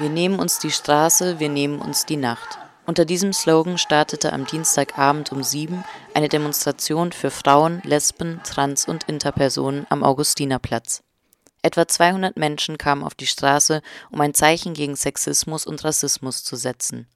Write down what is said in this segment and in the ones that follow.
Wir nehmen uns die Straße, wir nehmen uns die Nacht. Unter diesem Slogan startete am Dienstagabend um sieben eine Demonstration für Frauen, Lesben, Trans- und Interpersonen am Augustinerplatz. Etwa 200 Menschen kamen auf die Straße, um ein Zeichen gegen Sexismus und Rassismus zu setzen.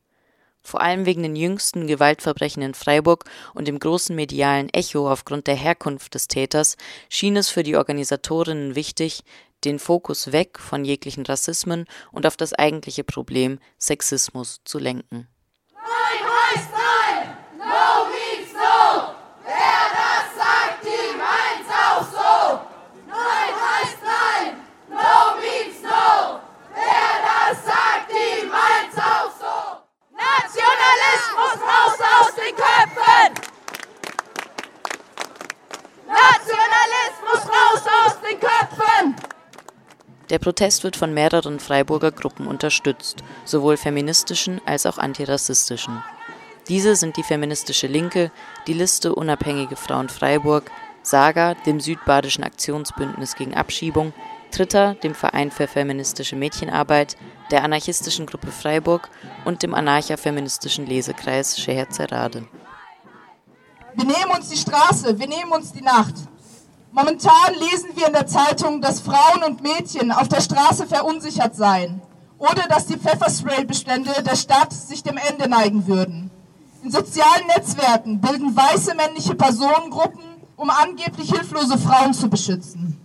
Vor allem wegen den jüngsten Gewaltverbrechen in Freiburg und dem großen medialen Echo aufgrund der Herkunft des Täters schien es für die Organisatorinnen wichtig, den Fokus weg von jeglichen Rassismen und auf das eigentliche Problem Sexismus zu lenken. Nein heißt nein! No means no! Wer das sagt, die meint's auch so! Nein heißt nein! No means no! Wer das sagt, die meint's auch so! Nationalismus raus aus den Köpfen! Nationalismus raus aus den Köpfen! Der Protest wird von mehreren Freiburger Gruppen unterstützt, sowohl feministischen als auch antirassistischen. Diese sind die Feministische Linke, die Liste Unabhängige Frauen Freiburg, Saga, dem Südbadischen Aktionsbündnis gegen Abschiebung, Tritter, dem Verein für feministische Mädchenarbeit, der anarchistischen Gruppe Freiburg und dem anarcha-feministischen Lesekreis Scheherzerade. Wir nehmen uns die Straße, wir nehmen uns die Nacht. Momentan lesen wir in der Zeitung, dass Frauen und Mädchen auf der Straße verunsichert seien oder dass die Pfefferspray-Bestände der Stadt sich dem Ende neigen würden. In sozialen Netzwerken bilden weiße männliche Personengruppen, um angeblich hilflose Frauen zu beschützen.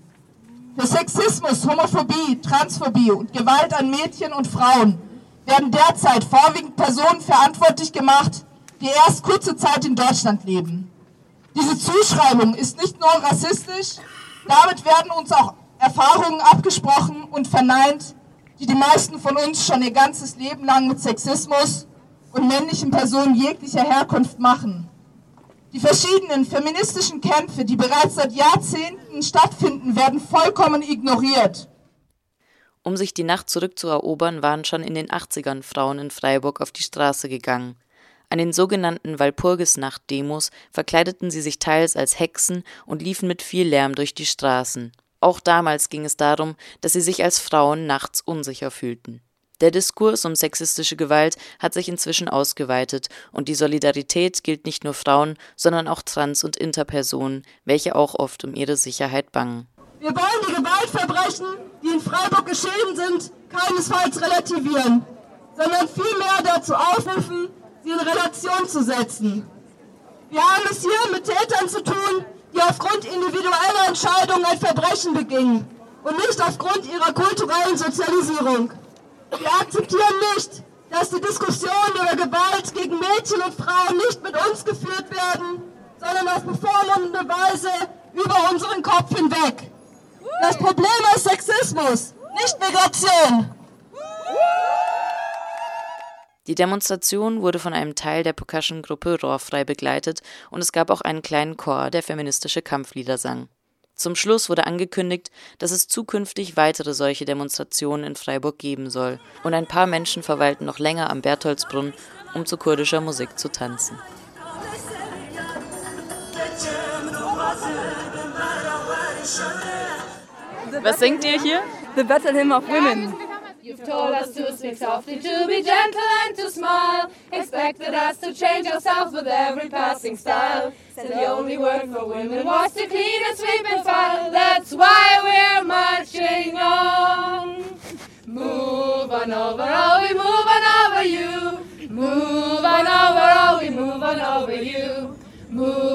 Für Sexismus, Homophobie, Transphobie und Gewalt an Mädchen und Frauen werden derzeit vorwiegend Personen verantwortlich gemacht, die erst kurze Zeit in Deutschland leben. Diese Zuschreibung ist nicht nur rassistisch, damit werden uns auch Erfahrungen abgesprochen und verneint, die die meisten von uns schon ihr ganzes Leben lang mit Sexismus und männlichen Personen jeglicher Herkunft machen. Die verschiedenen feministischen Kämpfe, die bereits seit Jahrzehnten stattfinden, werden vollkommen ignoriert. Um sich die Nacht zurückzuerobern, waren schon in den 80ern Frauen in Freiburg auf die Straße gegangen. An den sogenannten Walpurgisnacht-Demos verkleideten sie sich teils als Hexen und liefen mit viel Lärm durch die Straßen. Auch damals ging es darum, dass sie sich als Frauen nachts unsicher fühlten. Der Diskurs um sexistische Gewalt hat sich inzwischen ausgeweitet und die Solidarität gilt nicht nur Frauen, sondern auch Trans- und Interpersonen, welche auch oft um ihre Sicherheit bangen. Wir wollen die Gewaltverbrechen, die in Freiburg geschehen sind, keinesfalls relativieren, sondern vielmehr dazu aufrufen, sie in Relation zu setzen. Wir haben es hier mit Tätern zu tun, die aufgrund individueller Entscheidungen ein Verbrechen begingen und nicht aufgrund ihrer kulturellen Sozialisierung. Wir akzeptieren nicht, dass die Diskussionen über Gewalt gegen Mädchen und Frauen nicht mit uns geführt werden, sondern auf bevormundende Weise über unseren Kopf hinweg. Das Problem ist Sexismus, nicht Migration. Die Demonstration wurde von einem Teil der Percussion-Gruppe Rohrfrei begleitet und es gab auch einen kleinen Chor, der feministische Kampflieder sang. Zum Schluss wurde angekündigt, dass es zukünftig weitere solche Demonstrationen in Freiburg geben soll und ein paar Menschen verweilten noch länger am Bertholdsbrunn, um zu kurdischer Musik zu tanzen. Was singt ihr hier? The Battle Hymn of Women. You've told us to speak softly, to be gentle and to smile. Expected us to change ourselves with every passing style. Said the only word for women was to clean and sweep and file. That's why we're marching on. Move on over, oh, we move on over you. Move on over, oh, we move on over you. Move